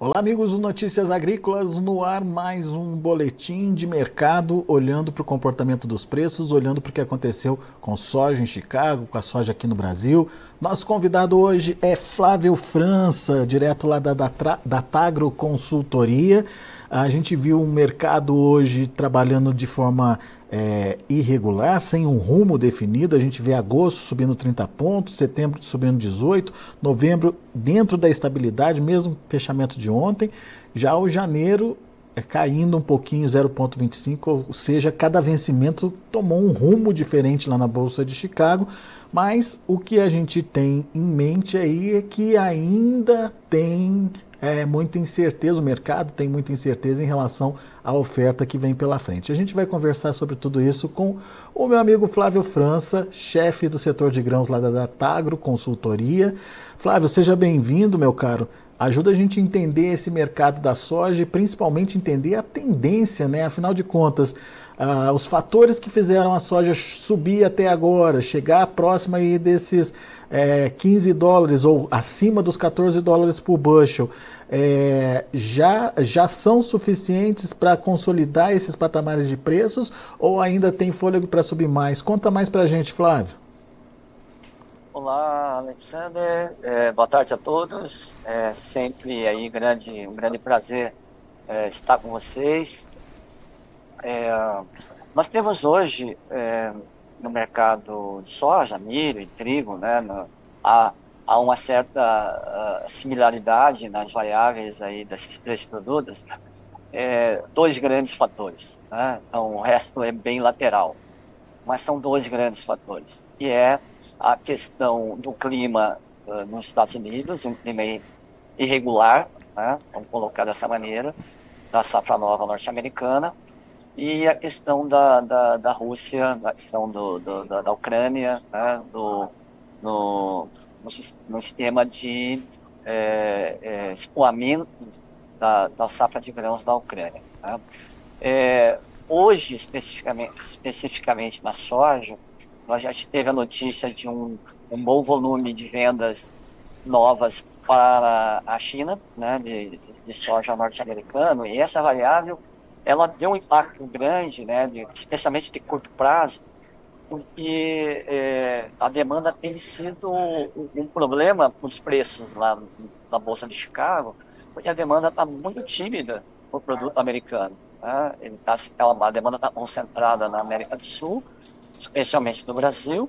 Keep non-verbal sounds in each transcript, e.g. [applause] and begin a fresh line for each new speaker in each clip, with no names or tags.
Olá, amigos do Notícias Agrícolas, no ar mais um boletim de mercado, olhando para o comportamento dos preços, olhando para o que aconteceu com soja em Chicago, com a soja aqui no Brasil. Nosso convidado hoje é Flávio França, direto lá da, da, da Tagro Consultoria. A gente viu um mercado hoje trabalhando de forma é, irregular, sem um rumo definido. A gente vê agosto subindo 30 pontos, setembro subindo 18, novembro dentro da estabilidade, mesmo fechamento de ontem. Já o janeiro é, caindo um pouquinho, 0,25, ou seja, cada vencimento tomou um rumo diferente lá na Bolsa de Chicago. Mas o que a gente tem em mente aí é que ainda tem é, muita incerteza, o mercado tem muita incerteza em relação à oferta que vem pela frente. A gente vai conversar sobre tudo isso com o meu amigo Flávio França, chefe do setor de grãos lá da Datagro Consultoria. Flávio, seja bem-vindo, meu caro. Ajuda a gente a entender esse mercado da soja e principalmente entender a tendência, né? Afinal de contas, ah, os fatores que fizeram a soja subir até agora, chegar próxima aí desses é, 15 dólares ou acima dos 14 dólares por bushel, é, já, já são suficientes para consolidar esses patamares de preços ou ainda tem fôlego para subir mais? Conta mais para a gente, Flávio.
Olá, Alexander. É, boa tarde a todos. É sempre aí grande, um grande prazer é, estar com vocês. É, nós temos hoje é, no mercado de soja, milho e trigo, né, no, há, há uma certa uh, similaridade nas variáveis aí desses três produtos, é, dois grandes fatores. Né? Então, o resto é bem lateral. Mas são dois grandes fatores. E é a questão do clima uh, nos Estados Unidos, um clima irregular, né? vamos colocar dessa maneira, da safra nova norte-americana, e a questão da, da, da Rússia, a questão do, do da, da, Ucrânia, né, do, no, no, sistema de é, é, escoamento da, da safra de grãos da Ucrânia. Né. É, hoje, especificamente, especificamente na soja, nós já teve a notícia de um, um bom volume de vendas novas para a China, né, de, de soja norte-americano, e essa variável ela deu um impacto grande, né, especialmente de curto prazo, porque é, a demanda tem sido um, um problema para os preços lá na Bolsa de Chicago, porque a demanda está muito tímida para o produto americano. Né? Ele tá, a demanda está concentrada na América do Sul, especialmente no Brasil,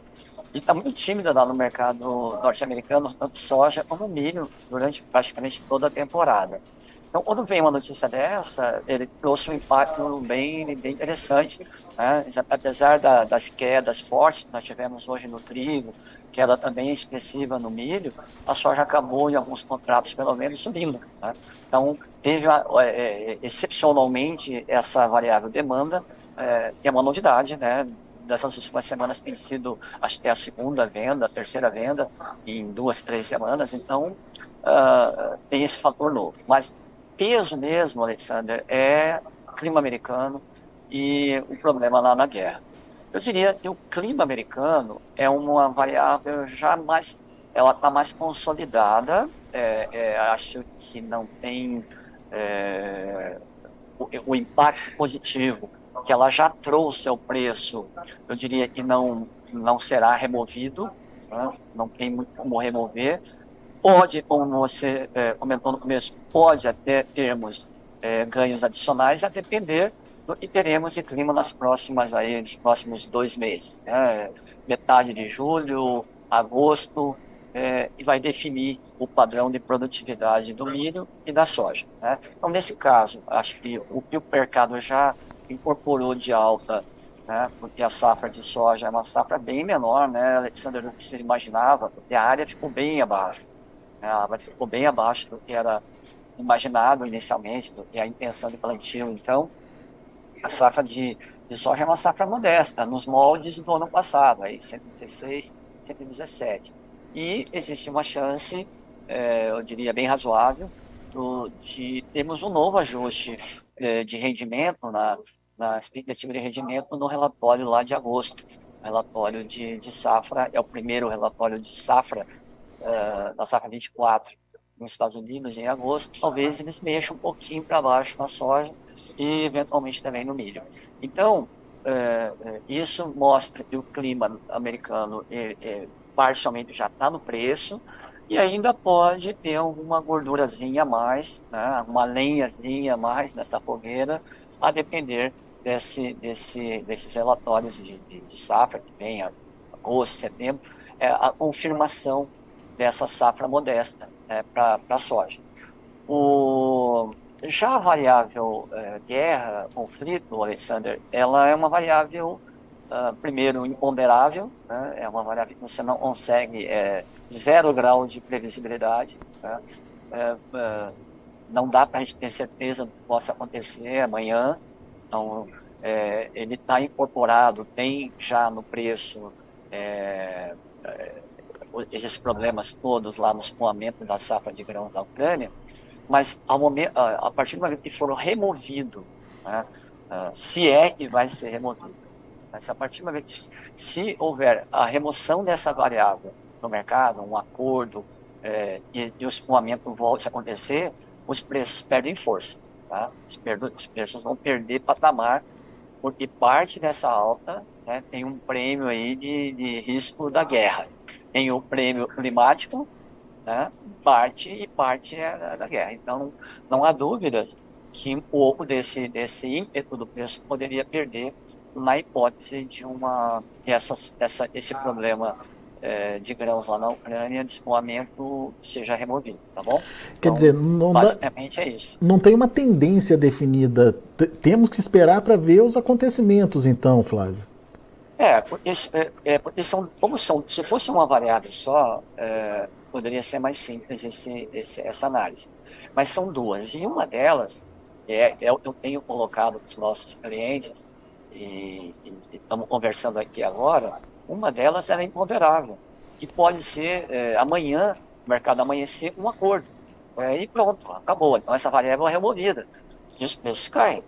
e está muito tímida lá no mercado norte-americano, tanto soja como milho, durante praticamente toda a temporada. Então, quando vem uma notícia dessa, ele trouxe um impacto bem, bem interessante. Né? Apesar da, das quedas fortes que nós tivemos hoje no trigo, queda também expressiva no milho, a soja acabou, em alguns contratos, pelo menos, subindo. Né? Então, teve é, é, excepcionalmente essa variável demanda, é, que é uma novidade, né? dessas últimas semanas tem sido, acho que é a segunda venda, a terceira venda, em duas, três semanas, então uh, tem esse fator novo. Mas peso mesmo, Alexander, é clima americano e o problema lá na guerra. Eu diria que o clima americano é uma variável já mais, ela está mais consolidada. É, é, acho que não tem é, o, o, impacto positivo que ela já trouxe ao preço. Eu diria que não não será removido, né? não tem muito como remover Pode, como você é, comentou no começo, pode até termos é, ganhos adicionais a depender do que teremos de clima nas próximas aí, nos próximos dois meses. Né? Metade de julho, agosto, é, e vai definir o padrão de produtividade do milho e da soja. Né? Então, nesse caso, acho que o que o mercado já incorporou de alta, né, porque a safra de soja é uma safra bem menor, né, Alexander, do que você imaginava, porque a área ficou bem abaixo. Ela ficou bem abaixo do que era imaginado inicialmente, do que a intenção de plantio. Então, a safra de, de soja é uma safra modesta, nos moldes do ano passado, aí 116, 117. E existe uma chance, é, eu diria bem razoável, do, de termos um novo ajuste é, de rendimento, na, na expectativa de rendimento no relatório lá de agosto. O relatório de, de safra é o primeiro relatório de safra uh, da safra 24 nos Estados Unidos em agosto, talvez eles mexam um pouquinho para baixo na soja e eventualmente também no milho. Então, é isso mostra que o clima americano é, é, parcialmente já está no preço e ainda pode ter alguma gordurazinha a mais, né, uma lenhazinha a mais nessa fogueira, a depender desse, desse, desses relatórios de, de, de safra que vem agosto, setembro, é a confirmação dessa safra modesta né, para a soja. O, já a variável é, guerra, conflito, Alexander, ela é uma variável, uh, primeiro, imponderável, né, é uma variável que você não consegue, é, zero grau de previsibilidade, né, é, é, não dá para a gente ter certeza do que possa acontecer amanhã, então é, ele está incorporado, tem já no preço é, esses problemas todos lá no escoamento da safra de grãos da Ucrânia, mas ao momento, a partir do momento que foram removidos, né, se é que vai ser removido, mas a partir do momento que, se houver a remoção dessa variável no mercado, um acordo é, e, e, o escoamento volte a acontecer, os preços perdem força. Tá? Os, os preços vão perder patamar, porque parte dessa alta né, tem um prêmio aí de, de risco da guerra. Tem o prêmio climático, né, parte e parte é da guerra. Então, não há dúvidas que um pouco desse, desse ímpeto do preço poderia perder na hipótese de uma essa, essa, esse problema é, de grãos lá na Ucrânia de escoamento seja removido, tá bom?
Quer então, dizer, não basicamente dá, é isso. Não tem uma tendência definida. T temos que esperar para ver os acontecimentos, então, Flávio.
É, porque, é, é, porque são, como são, se fosse uma variável só, é, poderia ser mais simples esse, esse, essa análise. Mas são duas, e uma delas, é, eu, eu tenho colocado para os nossos clientes, e, estamos conversando aqui agora, uma delas era imponderável, que pode ser é, amanhã, o mercado amanhecer um acordo. É, e pronto, acabou. Então essa variável é removida e os preços caem.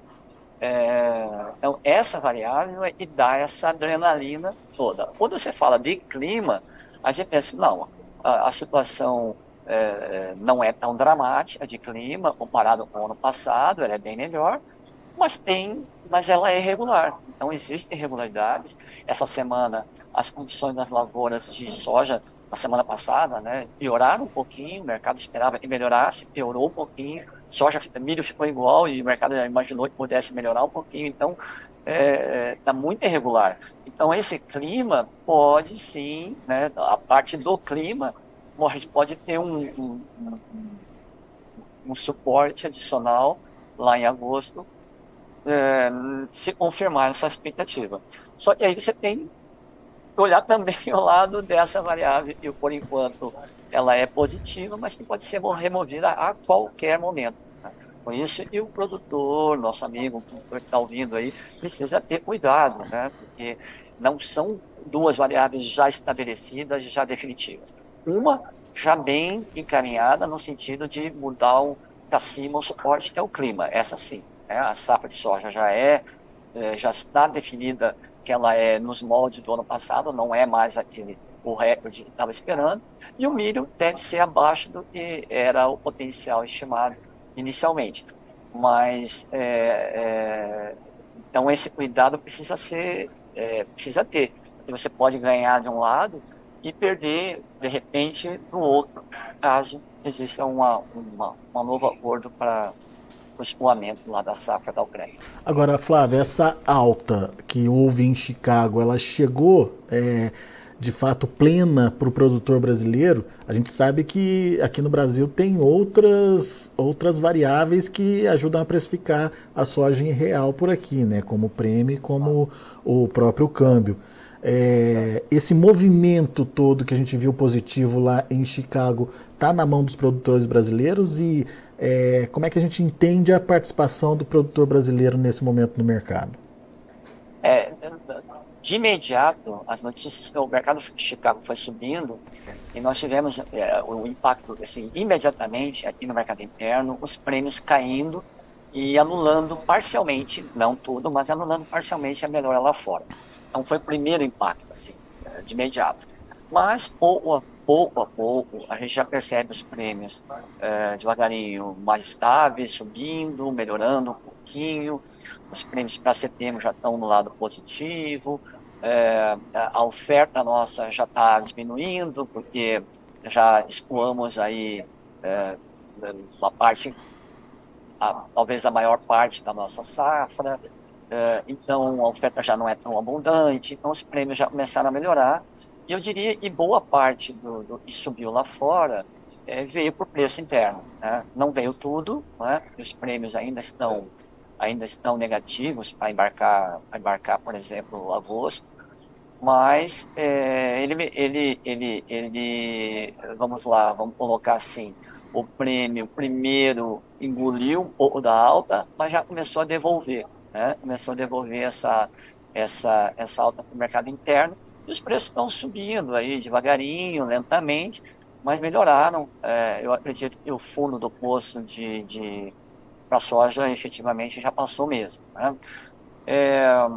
É, então essa variável é que dá essa adrenalina toda. Quando você fala de clima, a gente pensa, não, a, a situação é, não é tão dramática de clima comparado com o ano passado, ela é bem melhor, mas tem, mas ela é irregular. Então existem irregularidades. Essa semana as condições das lavouras de soja na semana passada, né, pioraram um pouquinho. O mercado esperava que melhorasse, piorou um pouquinho. Soja, milho ficou igual e o mercado imaginou que pudesse melhorar um pouquinho. Então está é, tá muito irregular. Então esse clima pode sim, né, a parte do clima pode, pode ter um, um, um, um suporte adicional lá em agosto é, se confirmar essa expectativa. Só que aí você tem que olhar também [laughs] o lado dessa variável, e por enquanto ela é positiva, mas que pode ser removida a qualquer momento. Né? Por isso, e o produtor, nosso amigo que está ouvindo aí, precisa ter cuidado, né? porque não são duas variáveis já estabelecidas, já definitivas. Uma já bem encaminhada no sentido de mudar para cima o suporte, que é o clima, essa sim. Né? A safra de soja já é, é, já está definida que ela é nos moldes do ano passado, não é mais aquele o recorde que estava esperando, e o milho deve ser abaixo do que era o potencial estimado inicialmente. Mas é, é, então esse cuidado precisa ser é, precisa ter, você pode ganhar de um lado e perder de repente do outro, caso exista uma, uma, uma novo acordo para o escoamento lá da safra da Ucrânia.
Agora, Flávia, essa alta que houve em Chicago, ela chegou é, de fato plena para o produtor brasileiro? A gente sabe que aqui no Brasil tem outras, outras variáveis que ajudam a precificar a soja em real por aqui, né? como o prêmio, como o próprio câmbio. É, esse movimento todo que a gente viu positivo lá em Chicago está na mão dos produtores brasileiros e é, como é que a gente entende a participação do produtor brasileiro nesse momento no mercado?
É, de imediato, as notícias que o mercado de Chicago foi subindo e nós tivemos é, o impacto, assim, imediatamente aqui no mercado interno, os prêmios caindo e anulando parcialmente, não tudo, mas anulando parcialmente a melhora lá fora. Então foi o primeiro impacto, assim, de imediato. Mas pouco, pouco a pouco, a gente já percebe os prêmios é, devagarinho mais estáveis, subindo, melhorando um pouquinho. Os prêmios para setembro já estão no lado positivo. É, a oferta nossa já está diminuindo, porque já escoamos aí é, uma parte, a, talvez a maior parte da nossa safra. É, então a oferta já não é tão abundante, então os prêmios já começaram a melhorar. E eu diria que boa parte do, do que subiu lá fora é, veio por preço interno. Né? Não veio tudo, né? os prêmios ainda estão ainda estão negativos para embarcar, embarcar, por exemplo, agosto, mas é, ele, ele, ele, ele, vamos lá, vamos colocar assim, o prêmio primeiro engoliu um pouco da alta, mas já começou a devolver, né? começou a devolver essa, essa, essa alta para o mercado interno, e os preços estão subindo aí devagarinho, lentamente, mas melhoraram. É, eu acredito que o fundo do poço de, de para soja efetivamente já passou mesmo. Né? É,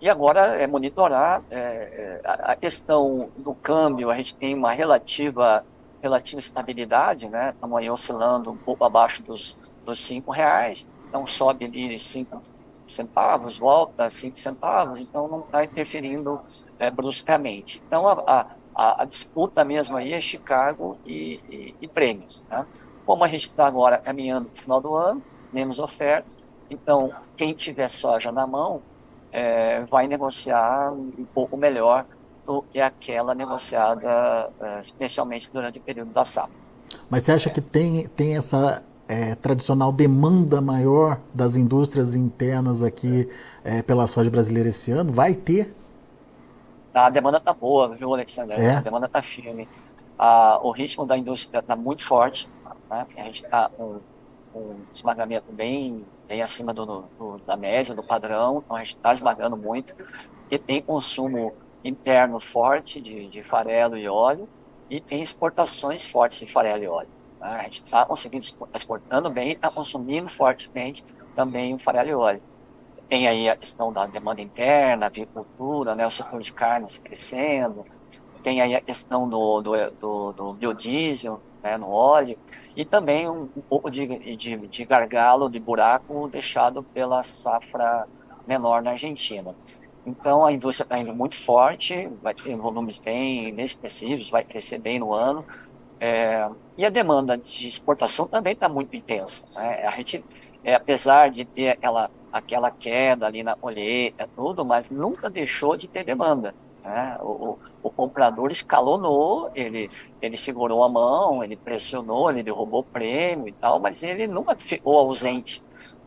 e agora é monitorar é, é a questão do câmbio, a gente tem uma relativa, relativa estabilidade, né? estamos aí oscilando um pouco abaixo dos, dos cinco reais, então sobe ali cinco centavos, volta cinco centavos, então não está interferindo é, bruscamente. Então a, a, a, disputa mesmo aí é Chicago e, e, e prêmios. Né? Como a gente está agora caminhando para o final do ano, menos oferta, então quem tiver soja na mão é, vai negociar um pouco melhor do que aquela negociada, é, especialmente durante o período da safra.
Mas você acha que tem, tem essa é, tradicional demanda maior das indústrias internas aqui é, pela soja brasileira esse ano? Vai ter?
A demanda está boa, viu, Alexandre? É? A demanda está firme. Ah, o ritmo da indústria está muito forte. Né? A gente está com um esmagamento bem, bem acima do, do, da média, do padrão, então a gente está esmagando muito. E tem consumo interno forte de, de farelo e óleo, e tem exportações fortes de farelo e óleo. Né? A gente está conseguindo exportando bem, está consumindo fortemente também o farelo e óleo. Tem aí a questão da demanda interna, a avicultura, né, o setor de carnes crescendo, tem aí a questão do, do, do, do biodiesel né, no óleo, e também um, pouco de, de, de, gargalo, de buraco deixado pela safra menor na Argentina. Então a indústria está indo muito forte, vai ter volumes bem, bem expressivos, vai crescer bem no ano. É, e a demanda de exportação também está muito intensa. Né? A gente, é, apesar de ter aquela, aquela queda ali na colheita, tudo, mas nunca deixou de ter demanda. Né? O, o comprador escalonou, ele, ele segurou a mão, ele pressionou, ele derrubou o prêmio e tal, mas ele nunca ficou ausente.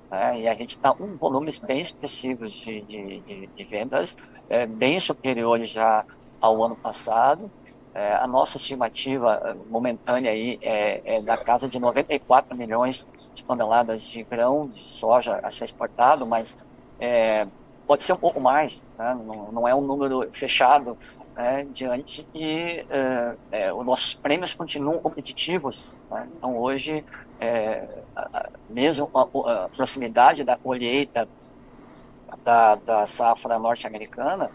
Né? E a gente está com volumes bem expressivos de, de, de, de vendas, é, bem superiores já ao ano passado. É, a nossa estimativa é, momentânea aí é, é, da casa de 94 milhões de toneladas de grão de soja a ser exportado, mas é, pode ser um pouco mais, né? não, não, é um número fechado né, diante que é, é, os nossos prêmios continuam competitivos. Né? Então, hoje, mesmo a, a, proximidade da colheita da, da safra norte-americana,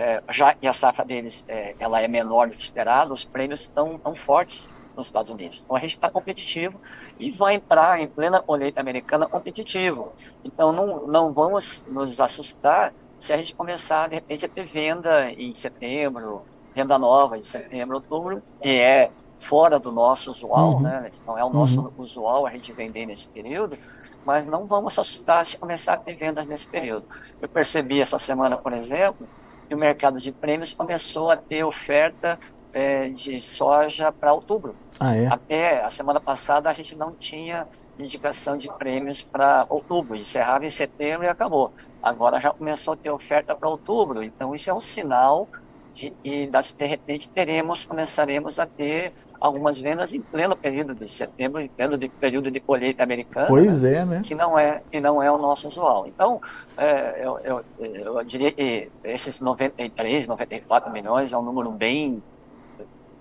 é, já que a safra deles é, ela é menor do que esperado, os prêmios estão tão fortes nos Estados Unidos. Então, a gente está competitivo e vai entrar em plena colheita americana competitivo. Então, não, não vamos nos assustar se a gente começar, de repente, a ter venda em setembro, venda nova em setembro, outubro, que é fora do nosso usual, uhum. né? Não é o nosso uhum. usual a gente vender nesse período, mas não vamos assustar se começar a ter vendas nesse período. Eu percebi essa semana, por exemplo, o mercado de prêmios começou a ter oferta é, de soja para outubro.
Ah, é?
Até a semana passada a gente não tinha indicação de prêmios para outubro, encerrava em setembro e acabou. Agora já começou a ter oferta para outubro, então isso é um sinal de que de repente teremos, começaremos a ter algumas vendas em pleno período de setembro, em pleno de, período de colheita americana.
Pois é, né?
Que não é, que não é o nosso usual. Então, é, eu, eu, eu diria que esses 93, 94 milhões é um número bem,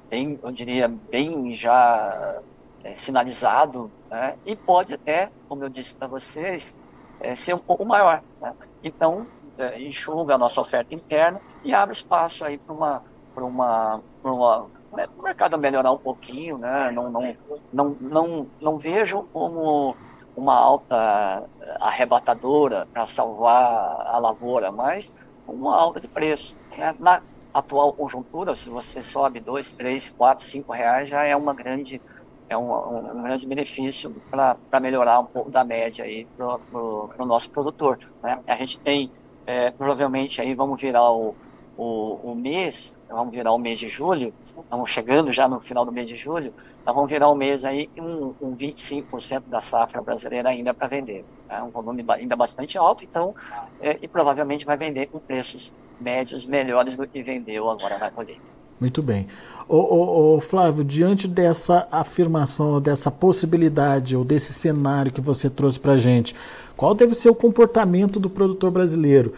bem eu diria, bem já é, sinalizado, né? e pode até, como eu disse para vocês, é, ser um pouco maior. Né? Então, é, enxuga a nossa oferta interna e abre espaço aí para uma, uma, uma, né, mercado melhorar um pouquinho, né? Não, não, não, não, não vejo como uma alta arrebatadora para salvar a lavoura, mas uma alta de preço. Né? Na atual conjuntura, se você sobe dois, três, quatro, cinco reais, já é uma grande é um, um, grande benefício para melhorar um pouco da média aí para o nosso produtor. Né? A gente tem, é, provavelmente, aí vamos virar o, o, o, mês, vamos virar o mês de julho, estamos chegando já no final do mês de julho, nós vamos virar o mês aí um, um 25% da safra brasileira ainda para vender. É um volume ainda bastante alto, então, é, e provavelmente vai vender com preços médios melhores do que vendeu agora na colheita.
Muito bem. Ô, Flávio, diante dessa afirmação, dessa possibilidade ou desse cenário que você trouxe para gente, qual deve ser o comportamento do produtor brasileiro?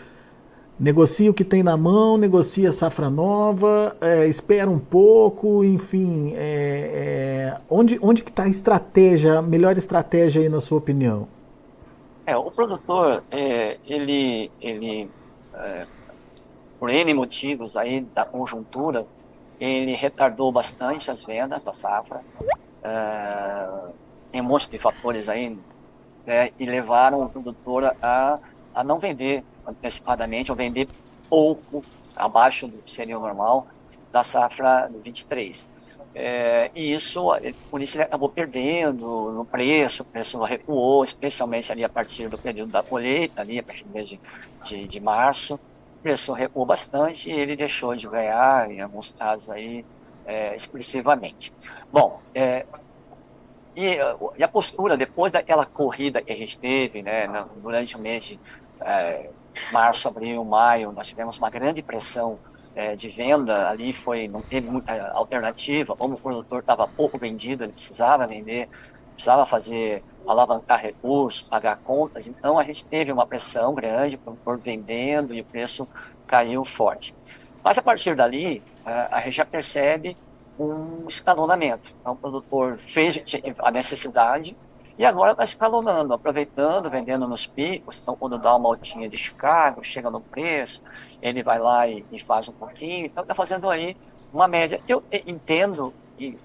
Negocia o que tem na mão, negocia safra nova, é, espera um pouco, enfim, é, é, onde, onde que está a estratégia, a melhor estratégia aí na sua opinião?
É, o produtor, é, ele, ele é, por N motivos aí da conjuntura, ele retardou bastante as vendas da safra. Uh, tem um monte de fatores aí né, e levaram o produtor a, a não vender antecipadamente ou vender pouco abaixo do que seria o normal da safra do 23. É, e isso, por isso ele acabou perdendo no preço, o preço recuou, especialmente ali a partir do período da colheita, ali a partir do mês de, de, de março preço recuou bastante e ele deixou de ganhar, em alguns casos aí, é, expressivamente. Bom, é, e, e, a postura, depois daquela corrida que a gente teve, né, durante o mês de é, março, abril, maio, nós tivemos uma grande pressão é, de venda, ali foi, não teve muita alternativa, como o produtor estava pouco vendido, ele precisava vender, precisava fazer alavancar recursos, pagar contas. Então a gente teve uma pressão grande por vendendo e o preço caiu forte. Mas a partir dali, a gente já percebe um escalonamento. Então, o produtor fez a necessidade e agora está escalonando, aproveitando, vendendo nos picos. Então, quando dá uma altinha de Chicago, chega no preço, ele vai lá e, e faz um pouquinho. Então, está fazendo aí uma média. Eu entendo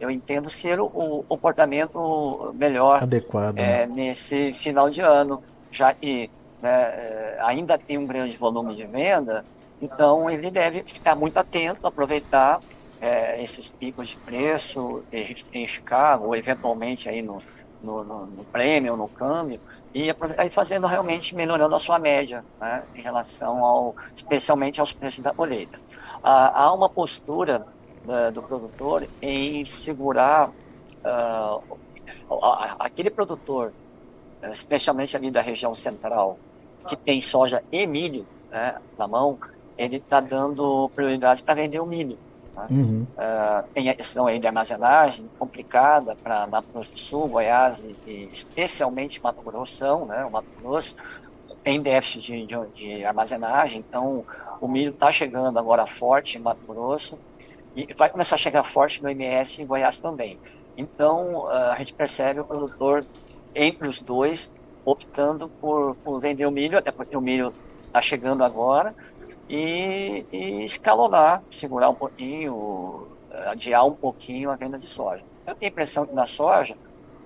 eu entendo ser o, o comportamento melhor
adequado
é, né? nesse final de ano, já que né, é, ainda tem um grande volume de venda, então ele deve ficar muito atento, aproveitar é, esses picos de preço em Chicago, ou eventualmente aí no, no, no, no prêmio, no câmbio, e aí fazendo realmente melhorando a sua média, né, em relação ao, especialmente aos preços da colheita. Ah, há uma postura da, do produtor em segurar uh, aquele produtor, especialmente ali da região central, que tem soja e milho né, na mão, ele está dando prioridade para vender o milho. Né? Uhum. Uh, tem a questão aí de armazenagem complicada para Mato Grosso do Sul, Goiás e, e especialmente Mato Grosso, né? O Mato Grosso tem déficit de, de, de armazenagem, então o milho está chegando agora forte em Mato Grosso e vai começar a chegar forte no MS em Goiás também. Então, ah, a gente percebe o produtor entre os dois optando por, por vender o milho, até porque o milho está chegando agora, e, e, escalonar, segurar um pouquinho, adiar um pouquinho a venda de soja. Eu tenho a impressão que na soja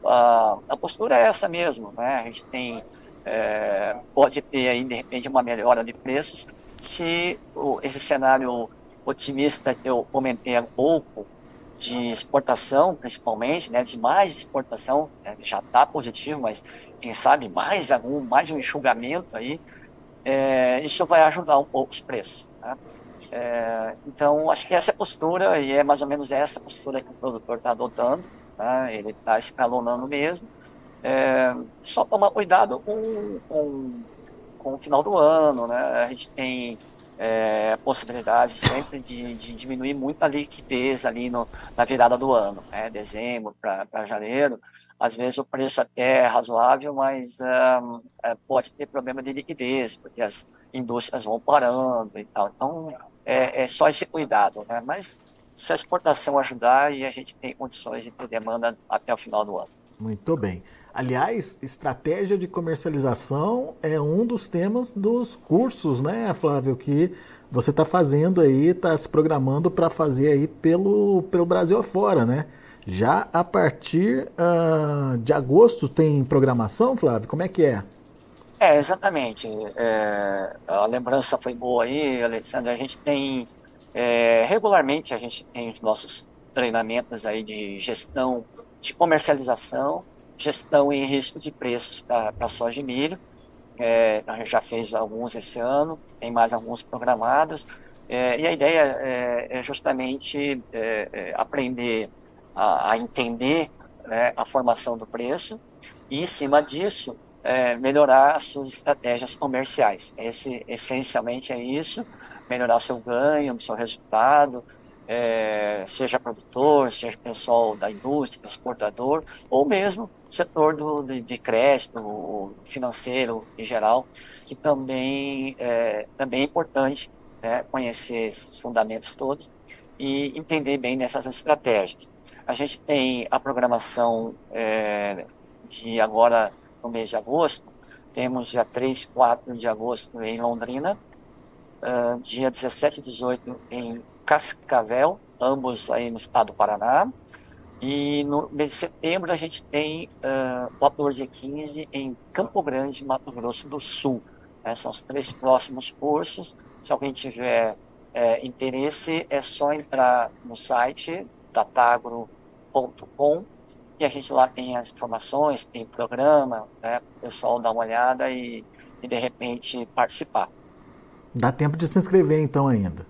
a, a postura é essa mesmo, né? A gente tem, é, pode ter aí de repente uma melhora de preços se o, esse cenário otimista que eu comentei há pouco, de exportação, principalmente, né, de mais exportação, né, já está positivo, mas quem sabe mais algum, mais um enxugamento aí, é, isso vai ajudar um pouco os preços. Né? É, então, acho que essa é a postura, e é mais ou menos essa postura que o produtor está adotando, né? ele está escalonando mesmo. É, só tomar cuidado com, com, com o final do ano, né? a gente tem é, possibilidade sempre de, de, diminuir muito a liquidez ali no, na virada do ano, né? dezembro para janeiro. Às vezes o preço até é razoável, mas um, é, pode ter problema de liquidez, porque as indústrias vão parando e tal. Então, é, é só esse cuidado. Né? Mas se a exportação ajudar, e a gente tem condições de ter demanda até o final do ano.
Muito bem. Aliás, estratégia de comercialização é um dos temas dos cursos, né, Flávio, que você está fazendo aí, está se programando para fazer aí pelo, pelo Brasil afora, né? Já a partir uh, de agosto tem programação, Flávio? Como é que é?
É, exatamente. É, a lembrança foi boa aí, Alexandre. A gente tem, é, regularmente, a gente tem os nossos treinamentos aí de gestão de comercialização, gestão em risco de preços para a soja e milho. É, a gente já fez alguns esse ano, tem mais alguns programados. É, e a ideia é, é justamente é, é, aprender a, a entender né, a formação do preço e, em cima disso, é, melhorar as suas estratégias comerciais. Esse, essencialmente é isso, melhorar seu ganho, seu resultado, é, seja produtor, seja pessoal da indústria, exportador, ou mesmo setor do, de, de crédito financeiro em geral, que também é, também é importante né, conhecer esses fundamentos todos e entender bem nessas estratégias. A gente tem a programação é, de agora no mês de agosto, temos dia 3 e 4 de agosto em Londrina, uh, dia 17 e 18 em Cascavel, ambos aí no estado do Paraná. E no mês de setembro a gente tem uh, 14 e 15 em Campo Grande, Mato Grosso do Sul. Né? São os três próximos cursos. Se alguém tiver é, interesse, é só entrar no site datagro.com e a gente lá tem as informações, tem programa, né? o pessoal dá uma olhada e, e de repente participar.
Dá tempo de se inscrever então ainda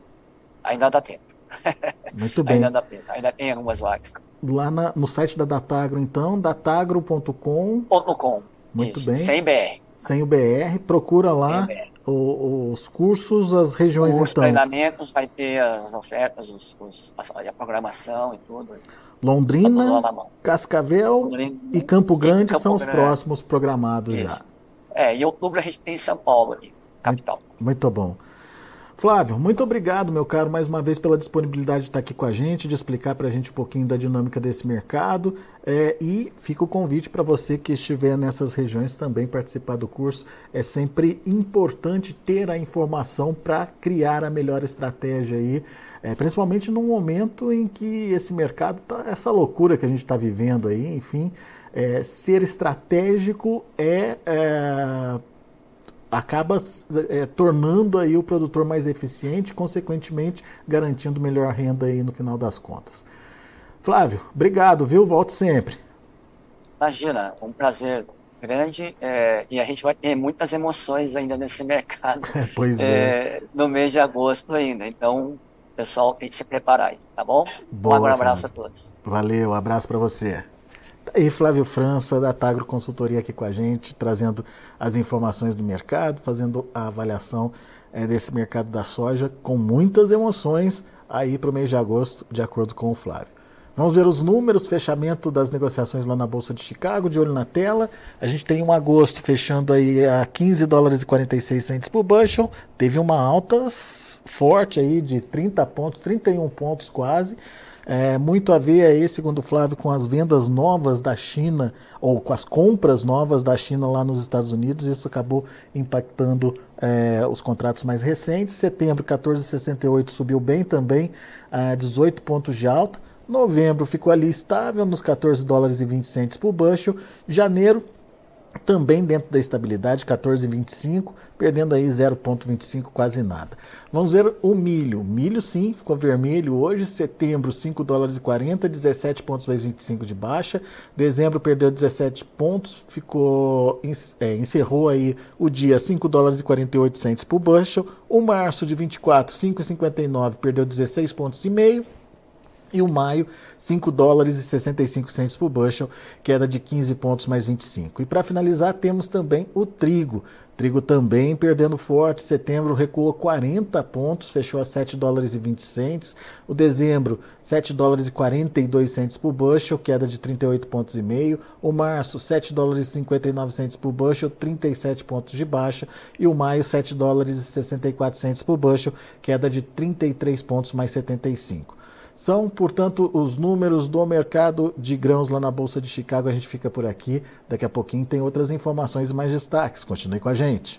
ainda dá tempo. [laughs]
Muito bem.
ainda dá tempo, ainda tem algumas vagas.
Lá na, no site da Datagro, então, datagro.com.
.com.
Muito Isso, bem.
Sem BR.
Sem o BR, procura lá o, os cursos, as regiões
os
então.
Os treinamentos, vai ter as ofertas, os, os, a programação e tudo.
Londrina, Cascavel Londrina, e Campo Grande e Campo são os próximos programados Isso. já.
É, em outubro a gente tem São Paulo, aqui, capital.
Muito, muito bom. Flávio, muito obrigado, meu caro, mais uma vez pela disponibilidade de estar aqui com a gente, de explicar para a gente um pouquinho da dinâmica desse mercado. É, e fica o convite para você que estiver nessas regiões também participar do curso. É sempre importante ter a informação para criar a melhor estratégia aí, é, principalmente num momento em que esse mercado tá essa loucura que a gente está vivendo aí, enfim. É, ser estratégico é, é acaba é, tornando aí o produtor mais eficiente, consequentemente garantindo melhor renda aí no final das contas. Flávio, obrigado, viu? Volte sempre.
Imagina, um prazer grande é, e a gente vai ter muitas emoções ainda nesse [laughs] mercado.
pois é. é.
No mês de agosto ainda, então pessoal tem que se preparar aí, tá bom?
Boa,
um abraço a todos.
Valeu, abraço para você. E Flávio França, da Tagro Consultoria, aqui com a gente, trazendo as informações do mercado, fazendo a avaliação é, desse mercado da soja com muitas emoções aí para o mês de agosto, de acordo com o Flávio. Vamos ver os números, fechamento das negociações lá na Bolsa de Chicago, de olho na tela. A gente tem um agosto fechando aí a 15 dólares e 46 centos por bushel. Teve uma alta forte aí de 30 pontos, 31 pontos quase. É, muito a ver aí, segundo Flávio, com as vendas novas da China, ou com as compras novas da China lá nos Estados Unidos, isso acabou impactando é, os contratos mais recentes. Setembro, 14,68 subiu bem também, a 18 pontos de alta. Novembro ficou ali estável nos 14 dólares e 20 centos por bushel. Janeiro, também dentro da estabilidade, 14,25, perdendo aí 0,25, quase nada. Vamos ver o milho. Milho sim, ficou vermelho hoje, setembro 5 dólares e 40, 17 pontos mais 25 de baixa. Dezembro perdeu 17 pontos, ficou é, encerrou aí o dia 5 dólares e 48 centos por bushel. O março de 24, 5,59, perdeu 16 pontos e meio. E o maio, 5 dólares e 65 centos por bushel, queda de 15 pontos mais 25. E para finalizar, temos também o trigo. Trigo também perdendo forte. Setembro recuou 40 pontos, fechou a 7 dólares e 20 centos. O dezembro, 7 dólares e 42 centos por bushel, queda de 38 pontos e meio. O março, 7 dólares e 59 centos por bushel, 37 pontos de baixa. E o maio, 7 dólares e 64 centos por bushel, queda de 33 pontos mais 75. São, portanto, os números do mercado de grãos lá na Bolsa de Chicago. A gente fica por aqui. Daqui a pouquinho tem outras informações e mais destaques. Continue com a gente.